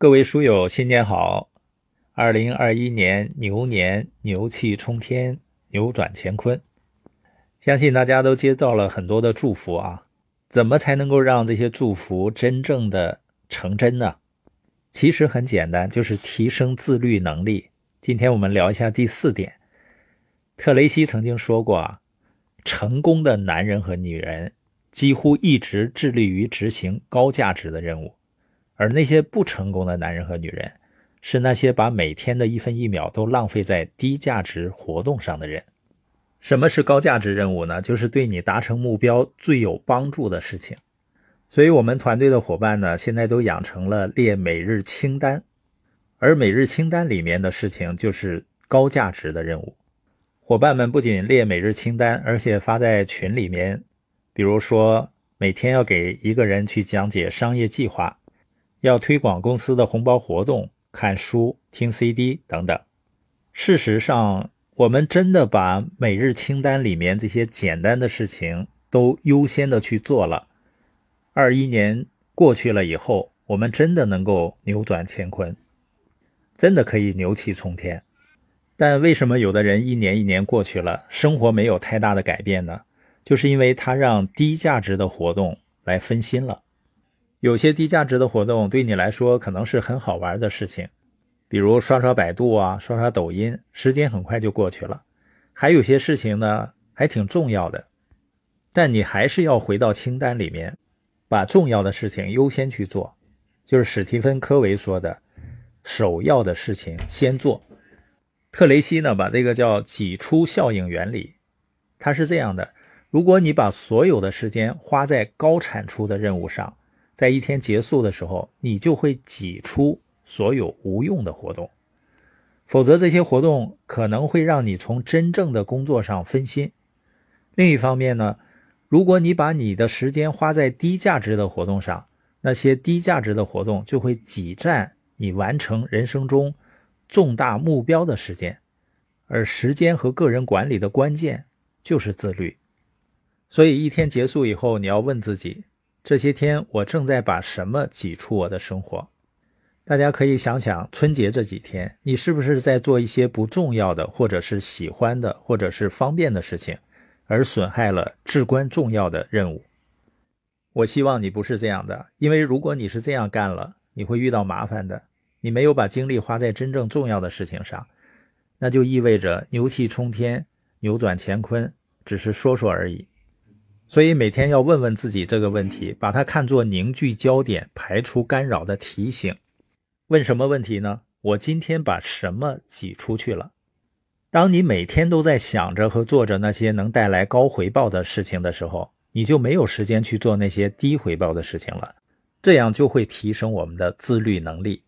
各位书友，新年好！二零二一年牛年，牛气冲天，扭转乾坤。相信大家都接到了很多的祝福啊，怎么才能够让这些祝福真正的成真呢？其实很简单，就是提升自律能力。今天我们聊一下第四点。特雷西曾经说过啊，成功的男人和女人几乎一直致力于执行高价值的任务。而那些不成功的男人和女人，是那些把每天的一分一秒都浪费在低价值活动上的人。什么是高价值任务呢？就是对你达成目标最有帮助的事情。所以，我们团队的伙伴呢，现在都养成了列每日清单，而每日清单里面的事情就是高价值的任务。伙伴们不仅列每日清单，而且发在群里面，比如说每天要给一个人去讲解商业计划。要推广公司的红包活动、看书、听 CD 等等。事实上，我们真的把每日清单里面这些简单的事情都优先的去做了。二一年过去了以后，我们真的能够扭转乾坤，真的可以牛气冲天。但为什么有的人一年一年过去了，生活没有太大的改变呢？就是因为他让低价值的活动来分心了。有些低价值的活动对你来说可能是很好玩的事情，比如刷刷百度啊，刷刷抖音，时间很快就过去了。还有些事情呢，还挺重要的，但你还是要回到清单里面，把重要的事情优先去做。就是史蒂芬·科维说的，首要的事情先做。特雷西呢，把这个叫挤出效应原理，它是这样的：如果你把所有的时间花在高产出的任务上，在一天结束的时候，你就会挤出所有无用的活动，否则这些活动可能会让你从真正的工作上分心。另一方面呢，如果你把你的时间花在低价值的活动上，那些低价值的活动就会挤占你完成人生中重大目标的时间。而时间和个人管理的关键就是自律。所以一天结束以后，你要问自己。这些天我正在把什么挤出我的生活？大家可以想想，春节这几天你是不是在做一些不重要的，或者是喜欢的，或者是方便的事情，而损害了至关重要的任务？我希望你不是这样的，因为如果你是这样干了，你会遇到麻烦的。你没有把精力花在真正重要的事情上，那就意味着牛气冲天、扭转乾坤只是说说而已。所以每天要问问自己这个问题，把它看作凝聚焦点、排除干扰的提醒。问什么问题呢？我今天把什么挤出去了？当你每天都在想着和做着那些能带来高回报的事情的时候，你就没有时间去做那些低回报的事情了。这样就会提升我们的自律能力。